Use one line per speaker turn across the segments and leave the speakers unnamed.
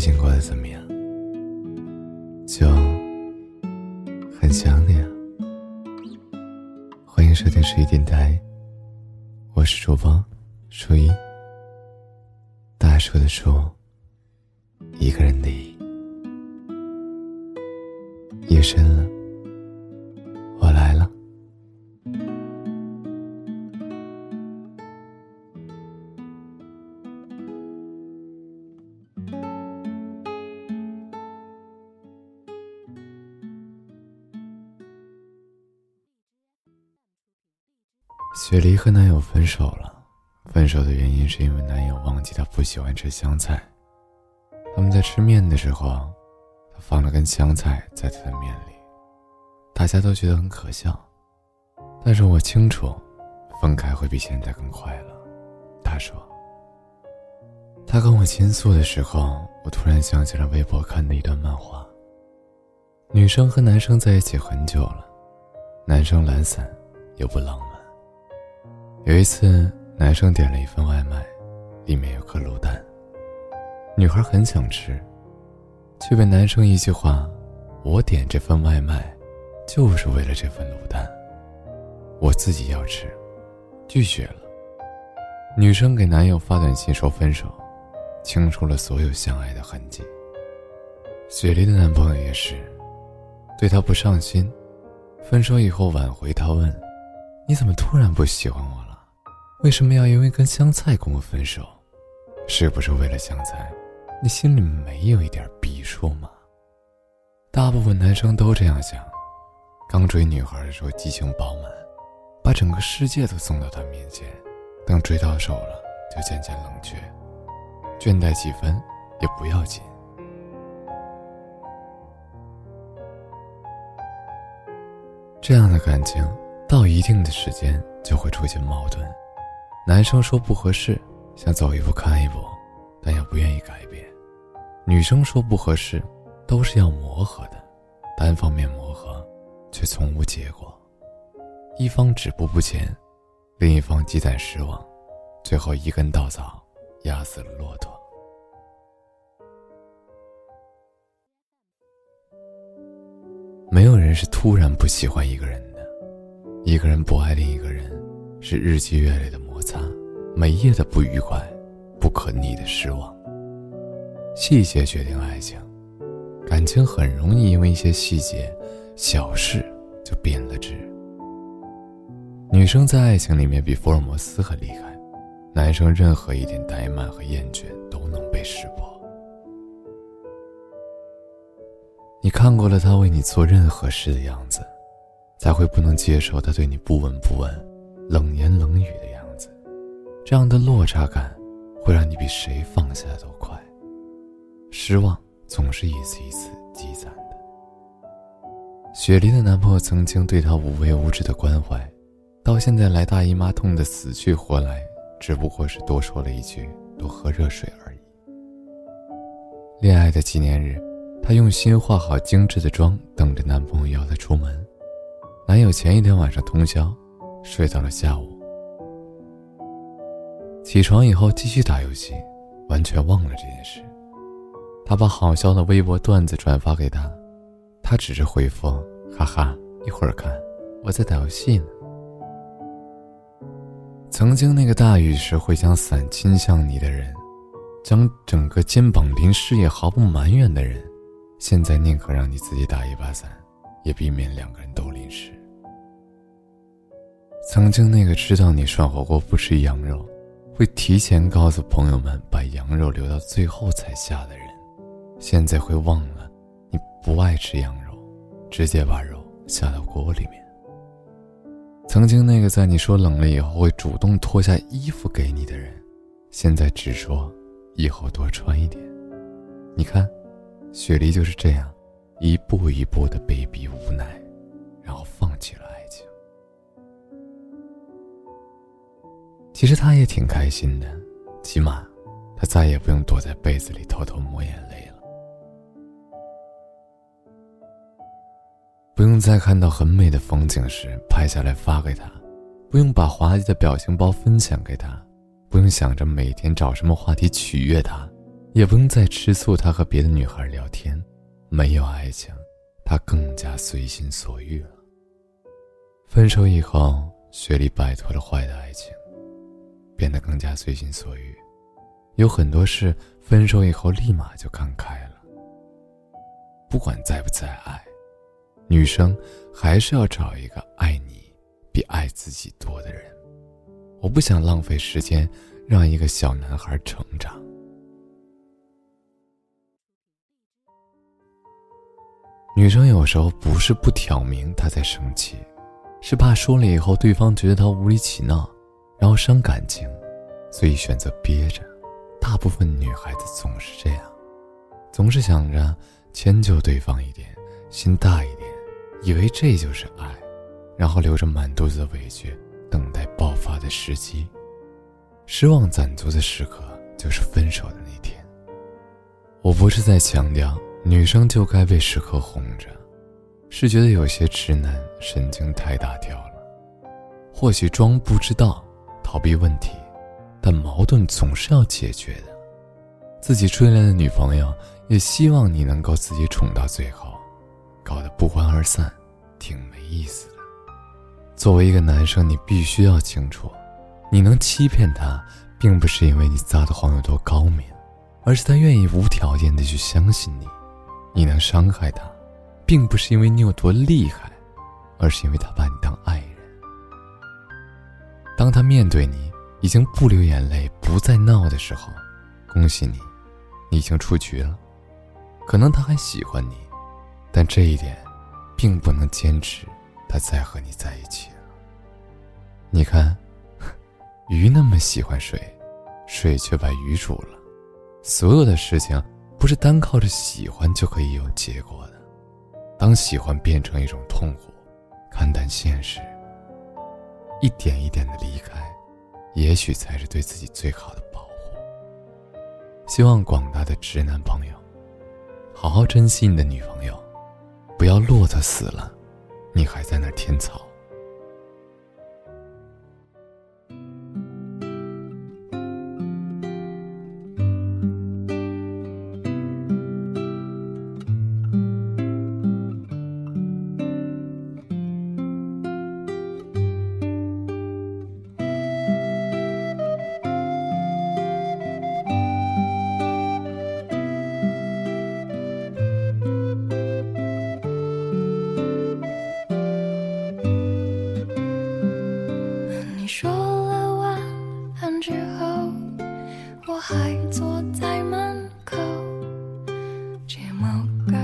最近过得怎么样？就很想你啊！欢迎收听十一电台，我是主播初一。大树的树，一个人的。夜深了，雪梨和男友分手了，分手的原因是因为男友忘记她不喜欢吃香菜。他们在吃面的时候，他放了根香菜在他的面里，大家都觉得很可笑。但是我清楚，分开会比现在更快乐。他说。他跟我倾诉的时候，我突然想起了微博看的一段漫画。女生和男生在一起很久了，男生懒散又不冷。有一次，男生点了一份外卖，里面有颗卤蛋。女孩很想吃，却被男生一句话：“我点这份外卖，就是为了这份卤蛋，我自己要吃。”拒绝了。女生给男友发短信说分手，清除了所有相爱的痕迹。雪梨的男朋友也是，对她不上心，分手以后挽回，她问：“你怎么突然不喜欢我了？”为什么要因为根香菜跟我分手？是不是为了香菜？你心里没有一点逼数吗？大部分男生都这样想。刚追女孩的时候激情饱满，把整个世界都送到她面前；等追到手了，就渐渐冷却，倦怠几分也不要紧。这样的感情到一定的时间就会出现矛盾。男生说不合适，想走一步看一步，但又不愿意改变；女生说不合适，都是要磨合的，单方面磨合，却从无结果。一方止步不前，另一方积攒失望，最后一根稻草压死了骆驼。没有人是突然不喜欢一个人的，一个人不爱另一个人，是日积月累的。每夜的不愉快，不可逆的失望。细节决定爱情，感情很容易因为一些细节、小事就变了质。女生在爱情里面比福尔摩斯还厉害，男生任何一点怠慢和厌倦都能被识破。你看过了他为你做任何事的样子，才会不能接受他对你不闻不问、冷言冷语的样子。这样的落差感，会让你比谁放下都快。失望总是一次一次积攒的。雪梨的男朋友曾经对她无微无至的关怀，到现在来大姨妈痛的死去活来，只不过是多说了一句“多喝热水”而已。恋爱的纪念日，她用心化好精致的妆，等着男朋友邀她出门。男友前一天晚上通宵，睡到了下午。起床以后继续打游戏，完全忘了这件事。他把好笑的微博段子转发给他，他只是回复：“哈哈，一会儿看，我在打游戏呢。”曾经那个大雨时会将伞倾向你的人，将整个肩膀淋湿也毫不埋怨的人，现在宁可让你自己打一把伞，也避免两个人都淋湿。曾经那个知道你涮火锅不吃羊肉。会提前告诉朋友们把羊肉留到最后才下的人，现在会忘了你不爱吃羊肉，直接把肉下到锅里面。曾经那个在你说冷了以后会主动脱下衣服给你的人，现在只说以后多穿一点。你看，雪梨就是这样，一步一步的被逼无奈，其实他也挺开心的，起码，他再也不用躲在被子里偷偷抹眼泪了，不用再看到很美的风景时拍下来发给他，不用把滑稽的表情包分享给他，不用想着每天找什么话题取悦他，也不用再吃醋他和别的女孩聊天。没有爱情，他更加随心所欲了。分手以后，雪莉摆脱了坏的爱情，变得更加随心所欲。有很多事，分手以后立马就看开了。不管在不在爱，女生还是要找一个爱你比爱自己多的人。我不想浪费时间让一个小男孩成长。女生有时候不是不挑明她在生气。是怕说了以后对方觉得他无理取闹，然后伤感情，所以选择憋着。大部分女孩子总是这样，总是想着迁就对方一点，心大一点，以为这就是爱，然后留着满肚子的委屈，等待爆发的时机。失望攒足的时刻就是分手的那天。我不是在强调女生就该被时刻哄着。是觉得有些直男神经太大条了，或许装不知道，逃避问题，但矛盾总是要解决的。自己追来的女朋友也希望你能够自己宠到最后，搞得不欢而散，挺没意思的。作为一个男生，你必须要清楚，你能欺骗他，并不是因为你撒的谎有多高明，而是他愿意无条件的去相信你。你能伤害他。并不是因为你有多厉害，而是因为他把你当爱人。当他面对你已经不流眼泪、不再闹的时候，恭喜你，你已经出局了。可能他还喜欢你，但这一点，并不能坚持他再和你在一起了。你看，鱼那么喜欢水，水却把鱼煮了。所有的事情，不是单靠着喜欢就可以有结果的。当喜欢变成一种痛苦，看淡现实，一点一点的离开，也许才是对自己最好的保护。希望广大的直男朋友，好好珍惜你的女朋友，不要落得死了，你还在那儿添草。
mount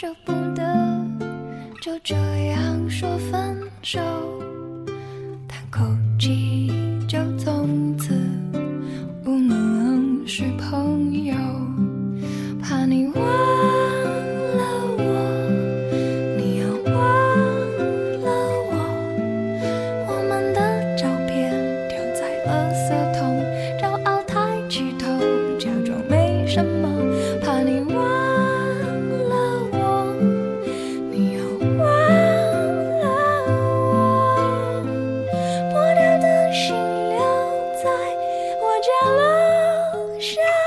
舍不得，就这样说分手。角落